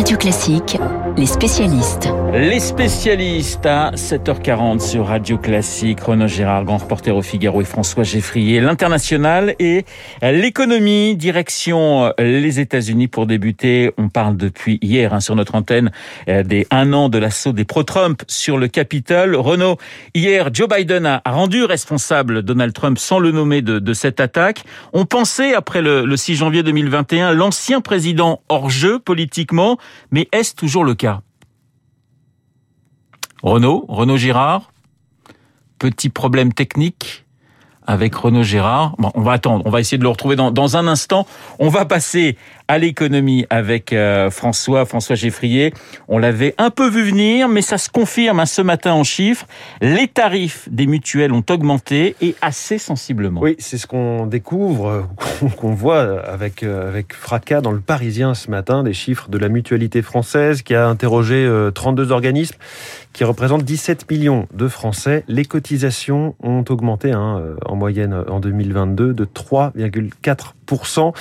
Radio Classique, les spécialistes. Les spécialistes à 7h40 sur Radio Classique. Renaud Gérard, grand reporter au Figaro et François Geffrier. L'international et l'économie. Direction les États-Unis pour débuter. On parle depuis hier hein, sur notre antenne euh, des un an de l'assaut des pro-Trump sur le Capitole. Renaud, hier, Joe Biden a rendu responsable Donald Trump sans le nommer de, de cette attaque. On pensait, après le, le 6 janvier 2021, l'ancien président hors jeu politiquement, mais est-ce toujours le cas? Renaud, Renaud Girard, petit problème technique avec Renaud Gérard. Bon, on va attendre, on va essayer de le retrouver dans un instant. On va passer à l'économie avec euh, François, François Geffrier. On l'avait un peu vu venir, mais ça se confirme hein, ce matin en chiffres. Les tarifs des mutuelles ont augmenté et assez sensiblement. Oui, c'est ce qu'on découvre, qu'on voit avec, euh, avec fracas dans le Parisien ce matin, des chiffres de la mutualité française qui a interrogé 32 euh, organismes qui représentent 17 millions de Français. Les cotisations ont augmenté hein, en moyenne en 2022 de 3,4%.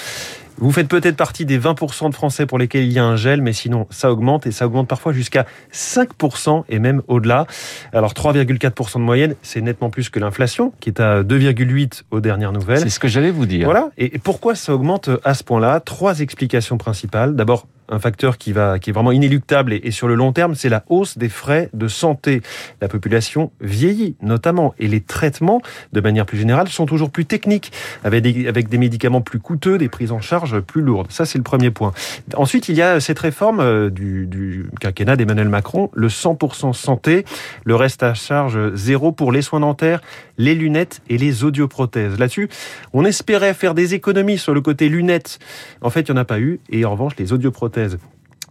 Vous faites peut-être partie des 20% de Français pour lesquels il y a un gel, mais sinon ça augmente et ça augmente parfois jusqu'à 5% et même au-delà. Alors 3,4% de moyenne, c'est nettement plus que l'inflation qui est à 2,8 aux dernières nouvelles. C'est ce que j'allais vous dire. Voilà. Et pourquoi ça augmente à ce point-là? Trois explications principales. D'abord, un facteur qui va qui est vraiment inéluctable et, sur le long terme, c'est la hausse des frais de santé. La population vieillit notamment et les traitements, de manière plus générale, sont toujours plus techniques, avec des, médicaments plus coûteux, des prises en charge plus lourdes. Ça, c'est le premier point. Ensuite, il y a cette réforme euh, du, du quinquennat d'Emmanuel Macron, le 100% santé, le reste à charge zéro pour les soins dentaires, les lunettes et les audioprothèses. Là-dessus, on espérait faire des économies sur le côté lunettes. En fait, il n'y en a pas eu. Et en revanche, les audioprothèses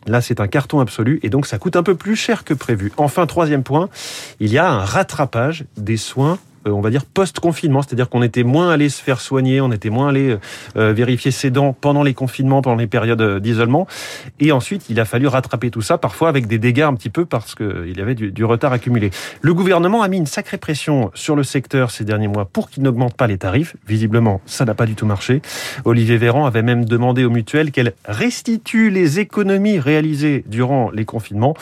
Là, c'est un carton absolu et donc ça coûte un peu plus cher que prévu. Enfin, troisième point, il y a un rattrapage des soins on va dire post-confinement, c'est-à-dire qu'on était moins allé se faire soigner, on était moins allé euh, vérifier ses dents pendant les confinements, pendant les périodes euh, d'isolement, et ensuite il a fallu rattraper tout ça, parfois avec des dégâts un petit peu parce qu'il y avait du, du, retard accumulé. Le gouvernement a mis une sacrée pression sur le secteur ces derniers mois pour qu'il n'augmente pas les tarifs. Visiblement, ça n'a pas du tout marché. Olivier Véran avait même demandé aux mutuelles qu'elles restituent les économies réalisées durant les confinements.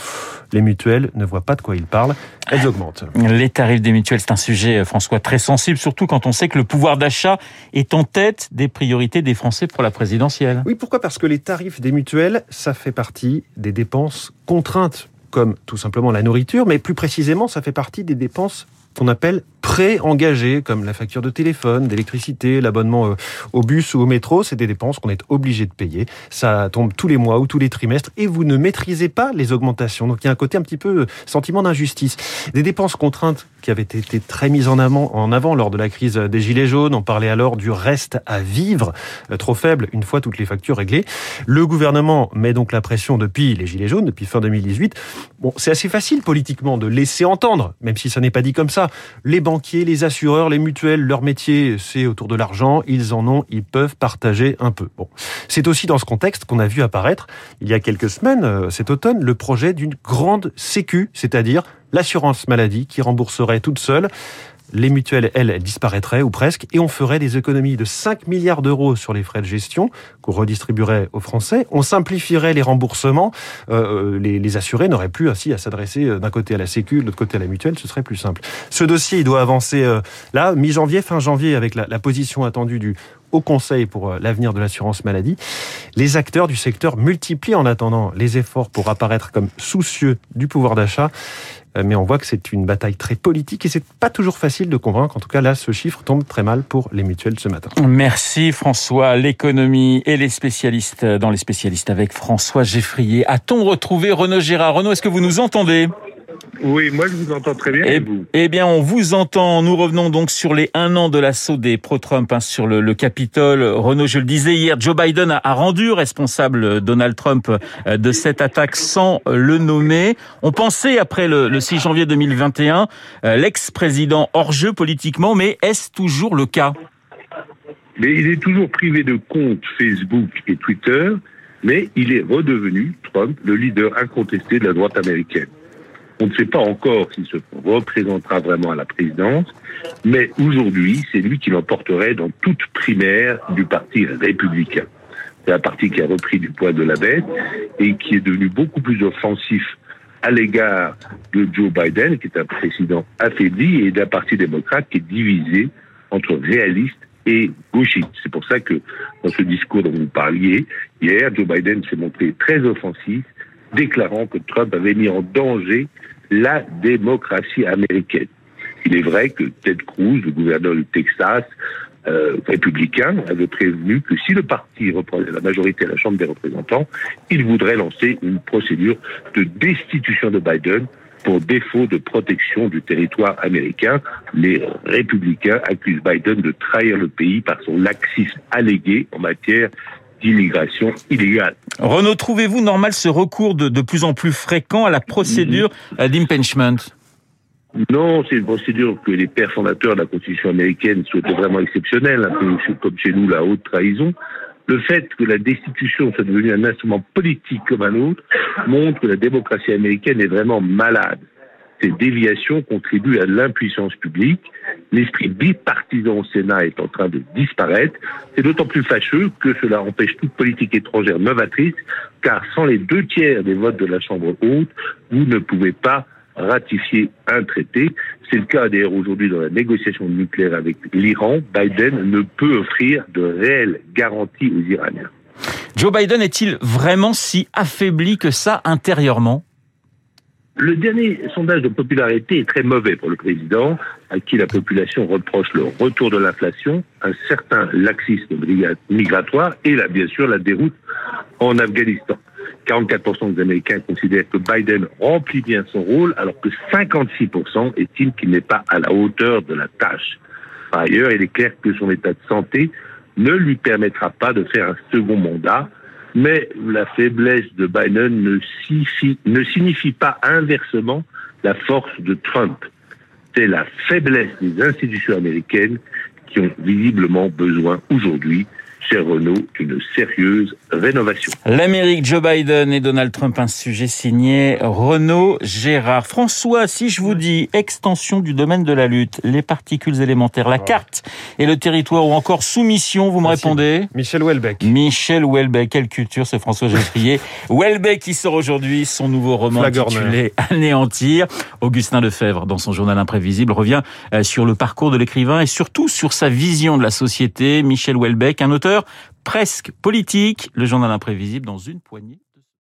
Les mutuelles ne voient pas de quoi il parle, elles augmentent. Les tarifs des mutuelles, c'est un sujet François, très sensible, surtout quand on sait que le pouvoir d'achat est en tête des priorités des Français pour la présidentielle. Oui, pourquoi? Parce que les tarifs des mutuelles, ça fait partie des dépenses contraintes, comme tout simplement la nourriture, mais plus précisément, ça fait partie des dépenses qu'on appelle pré-engagés, comme la facture de téléphone, d'électricité, l'abonnement euh, au bus ou au métro. C'est des dépenses qu'on est obligé de payer. Ça tombe tous les mois ou tous les trimestres et vous ne maîtrisez pas les augmentations. Donc il y a un côté un petit peu euh, sentiment d'injustice. Des dépenses contraintes qui avaient été très mises en avant, en lors de la crise des Gilets jaunes. On parlait alors du reste à vivre, euh, trop faible une fois toutes les factures réglées. Le gouvernement met donc la pression depuis les Gilets jaunes, depuis fin 2018. Bon, c'est assez facile politiquement de laisser entendre, même si ça n'est pas dit comme ça. Les banquiers, les assureurs, les mutuelles, leur métier, c'est autour de l'argent. Ils en ont, ils peuvent partager un peu. Bon, c'est aussi dans ce contexte qu'on a vu apparaître il y a quelques semaines, euh, cet automne, le projet d'une grande sécu, c'est-à-dire l'assurance maladie qui rembourserait toute seule les mutuelles, elles, disparaîtraient ou presque, et on ferait des économies de 5 milliards d'euros sur les frais de gestion qu'on redistribuerait aux Français. On simplifierait les remboursements. Euh, euh les, les, assurés n'auraient plus ainsi à s'adresser euh, d'un côté à la Sécu, de l'autre côté à la mutuelle. Ce serait plus simple. Ce dossier, il doit avancer euh, là, mi-janvier, fin janvier, avec la, la position attendue du au Conseil pour euh, l'avenir de l'assurance maladie. Les acteurs du secteur multiplient en attendant les efforts pour apparaître comme soucieux du pouvoir d'achat. Euh, mais on voit que c'est une bataille très politique et c'est pas toujours facile de convaincre. En tout cas, là, ce chiffre tombe très mal pour les mutuelles ce matin. Merci François. L'économie et les spécialistes dans les spécialistes avec François Geffrier. A-t-on retrouvé Renaud Gérard Renaud, est-ce que vous nous entendez? Oui, moi je vous entends très bien. Et, vous eh bien, on vous entend. Nous revenons donc sur les un an de l'assaut des pro-Trump hein, sur le, le, Capitole. Renaud, je le disais hier, Joe Biden a, a rendu responsable Donald Trump euh, de cette attaque sans le nommer. On pensait après le, le 6 janvier 2021 euh, l'ex-président hors jeu politiquement, mais est-ce toujours le cas? Mais il est toujours privé de compte Facebook et Twitter, mais il est redevenu Trump le leader incontesté de la droite américaine. On ne sait pas encore s'il se représentera vraiment à la présidence, mais aujourd'hui, c'est lui qui l'emporterait dans toute primaire du Parti républicain. C'est un parti qui a repris du poids de la bête et qui est devenu beaucoup plus offensif à l'égard de Joe Biden, qui est un président affaibli, et d'un parti démocrate qui est divisé entre réalistes et gauchistes. C'est pour ça que dans ce discours dont vous parliez, hier, Joe Biden s'est montré très offensif, déclarant que Trump avait mis en danger la démocratie américaine. Il est vrai que Ted Cruz, le gouverneur du Texas, euh, républicain, avait prévenu que si le parti reprenait la majorité à la Chambre des représentants, il voudrait lancer une procédure de destitution de Biden pour défaut de protection du territoire américain. Les républicains accusent Biden de trahir le pays par son laxisme allégué en matière d'immigration illégale. Renaud, trouvez-vous normal ce recours de, de plus en plus fréquent à la procédure mm-hmm. d'impeachment? Non, c'est une procédure que les pères fondateurs de la Constitution américaine souhaitaient vraiment exceptionnelle, un peu comme chez nous la haute trahison. Le fait que la destitution soit devenue un instrument politique comme un autre montre que la démocratie américaine est vraiment malade. Ces déviations contribuent à l'impuissance publique. L'esprit bipartisan au Sénat est en train de disparaître. C'est d'autant plus fâcheux que cela empêche toute politique étrangère novatrice, car sans les deux tiers des votes de la Chambre haute, vous ne pouvez pas ratifier un traité. C'est le cas d'ailleurs aujourd'hui dans la négociation nucléaire avec l'Iran. Biden ne peut offrir de réelles garanties aux Iraniens. Joe Biden est-il vraiment si affaibli que ça intérieurement? Le dernier sondage de popularité est très mauvais pour le président, à qui la population reproche le retour de l'inflation, un certain laxisme migratoire et bien sûr la déroute en Afghanistan. 44% des Américains considèrent que Biden remplit bien son rôle, alors que 56% estiment qu'il n'est pas à la hauteur de la tâche. Par ailleurs, il est clair que son état de santé ne lui permettra pas de faire un second mandat, mais la faiblesse de Biden ne signifie, pas inversement la force de Trump. C'est la faiblesse des institutions américaines qui ont visiblement besoin aujourd'hui cher Renault, une sérieuse rénovation. L'Amérique, Joe Biden et Donald Trump, un sujet signé Renaud Gérard. François, si je vous dis extension du domaine de la lutte, les particules élémentaires, la carte et le territoire ou encore soumission, vous me répondez Michel Houellebecq. Michel Houellebecq, quelle culture, c'est François Geffrier. Houellebecq qui sort aujourd'hui son nouveau roman intitulé Anéantir. Augustin Lefebvre, dans son journal imprévisible, revient euh, sur le parcours de l'écrivain et surtout sur sa vision de la société. Michel Houellebecq, un auteur presque politique. Le journal imprévisible dans une poignée.